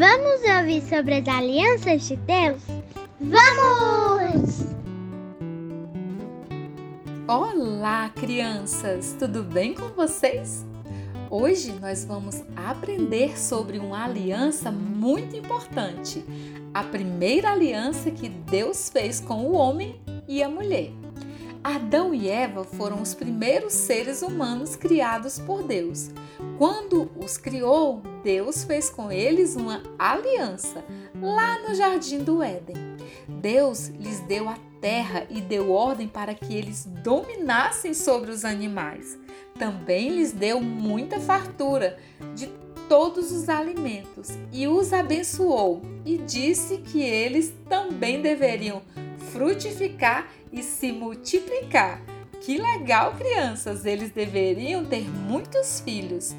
Vamos ouvir sobre as alianças de Deus? Vamos! Olá, crianças! Tudo bem com vocês? Hoje nós vamos aprender sobre uma aliança muito importante, a primeira aliança que Deus fez com o homem e a mulher. Adão e Eva foram os primeiros seres humanos criados por Deus. Quando os criou, Deus fez com eles uma aliança lá no jardim do Éden. Deus lhes deu a terra e deu ordem para que eles dominassem sobre os animais. Também lhes deu muita fartura de todos os alimentos e os abençoou e disse que eles também deveriam frutificar e se multiplicar. Que legal, crianças! Eles deveriam ter muitos filhos.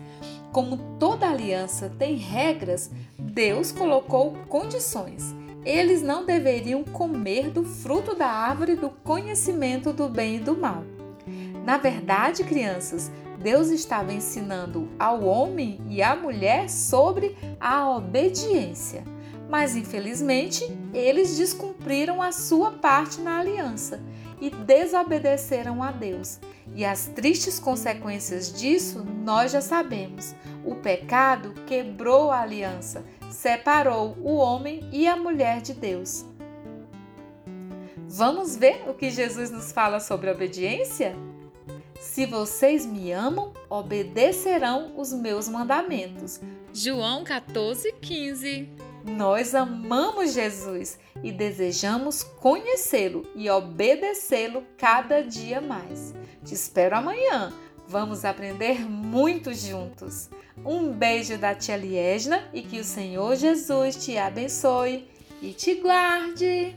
Como toda aliança tem regras, Deus colocou condições. Eles não deveriam comer do fruto da árvore do conhecimento do bem e do mal. Na verdade, crianças, Deus estava ensinando ao homem e à mulher sobre a obediência mas infelizmente eles descumpriram a sua parte na aliança e desobedeceram a Deus. E as tristes consequências disso nós já sabemos. O pecado quebrou a aliança, separou o homem e a mulher de Deus. Vamos ver o que Jesus nos fala sobre obediência? Se vocês me amam, obedecerão os meus mandamentos. João 14, 15. Nós amamos Jesus e desejamos conhecê-lo e obedecê-lo cada dia mais. Te espero amanhã. Vamos aprender muito juntos. Um beijo da tia Liesna e que o Senhor Jesus te abençoe e te guarde.